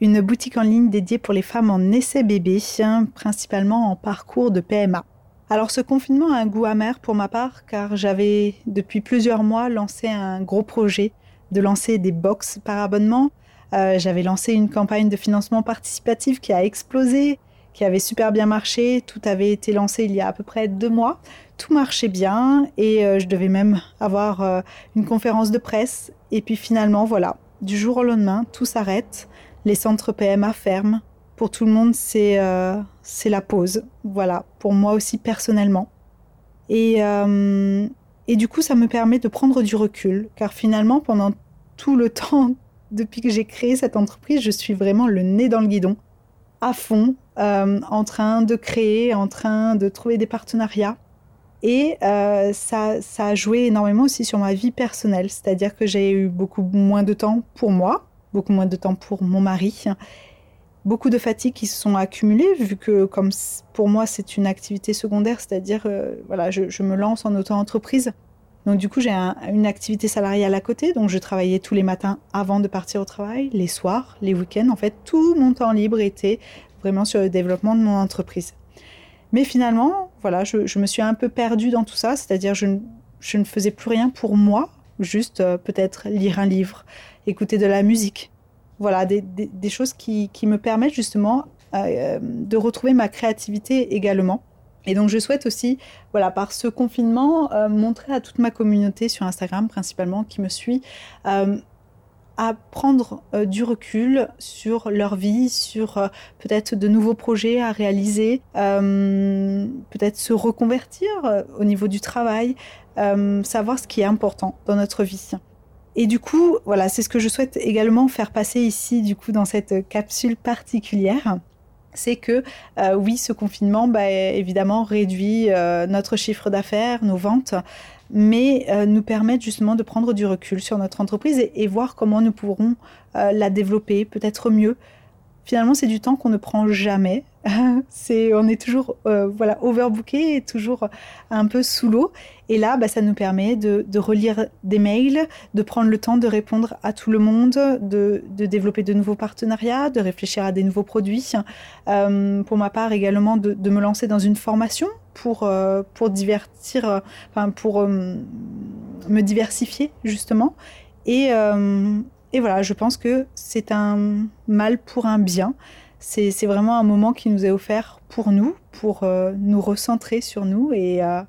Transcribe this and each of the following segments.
une boutique en ligne dédiée pour les femmes en essai bébé, principalement en parcours de PMA. Alors ce confinement a un goût amer pour ma part car j'avais depuis plusieurs mois lancé un gros projet de lancer des box par abonnement. Euh, j'avais lancé une campagne de financement participatif qui a explosé, qui avait super bien marché. Tout avait été lancé il y a à peu près deux mois. Tout marchait bien et euh, je devais même avoir euh, une conférence de presse. Et puis finalement, voilà, du jour au lendemain, tout s'arrête les centres PMA ferment. Pour tout le monde, c'est euh, c'est la pause. Voilà, pour moi aussi personnellement. Et, euh, et du coup, ça me permet de prendre du recul, car finalement, pendant tout le temps, depuis que j'ai créé cette entreprise, je suis vraiment le nez dans le guidon, à fond, euh, en train de créer, en train de trouver des partenariats. Et ça, ça a joué énormément aussi sur ma vie personnelle, c'est-à-dire que j'ai eu beaucoup moins de temps pour moi, beaucoup moins de temps pour mon mari. Beaucoup de fatigue qui se sont accumulées, vu que comme pour moi c'est une activité secondaire, c'est-à-dire euh, voilà, je, me lance en auto-entreprise. Donc du coup j'ai une activité salariale à côté, donc je travaillais tous les matins avant de partir au travail, les soirs, les week-ends. En fait, tout mon temps libre était vraiment sur le développement de mon entreprise. Mais finalement, voilà, je, me suis un peu perdue dans tout ça, c'est-à-dire je ne faisais plus rien pour moi, juste euh, peut-être lire un livre, écouter de la musique. Voilà, des, choses qui, me permettent justement euh, de retrouver ma créativité également. Et donc je souhaite aussi, voilà, par ce confinement, euh, montrer à toute ma communauté sur Instagram principalement qui me suit, à prendre du recul sur leur vie, sur peut-être de nouveaux projets à réaliser, peut-être se reconvertir au niveau du travail, euh, savoir ce qui est important dans notre vie. Et du coup, voilà, c'est ce que je souhaite également faire passer ici, du coup, dans cette capsule particulière. C'est que euh, oui, ce confinement, bah, évidemment, réduit euh, notre chiffre d'affaires, nos ventes, mais nous permet justement de prendre du recul sur notre entreprise et voir comment nous pourrons la développer peut-être mieux, finalement, c'est du temps qu'on ne prend jamais. c'est, on est toujours euh, voilà overbooké et toujours un peu sous l'eau. Et là, bah, ça nous permet de, relire des mails, de prendre le temps de répondre à tout le monde, de, développer de nouveaux partenariats, de réfléchir à des nouveaux produits. Euh, pour ma part, également de, me lancer dans une formation pour, euh, pour divertir, enfin pour me diversifier justement. Et, et voilà, je pense que c'est un mal pour un bien. C'est vraiment un moment qui nous est offert pour nous, pour euh, nous recentrer sur nous. Et, euh,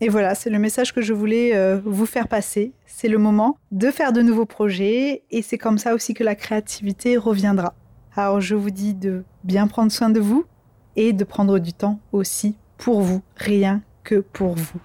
et voilà, c'est le message que je voulais euh, vous faire passer. C'est le moment de faire de nouveaux projets et c'est comme ça aussi que la créativité reviendra. Alors je vous dis de bien prendre soin de vous et de prendre du temps aussi pour vous, rien que pour vous.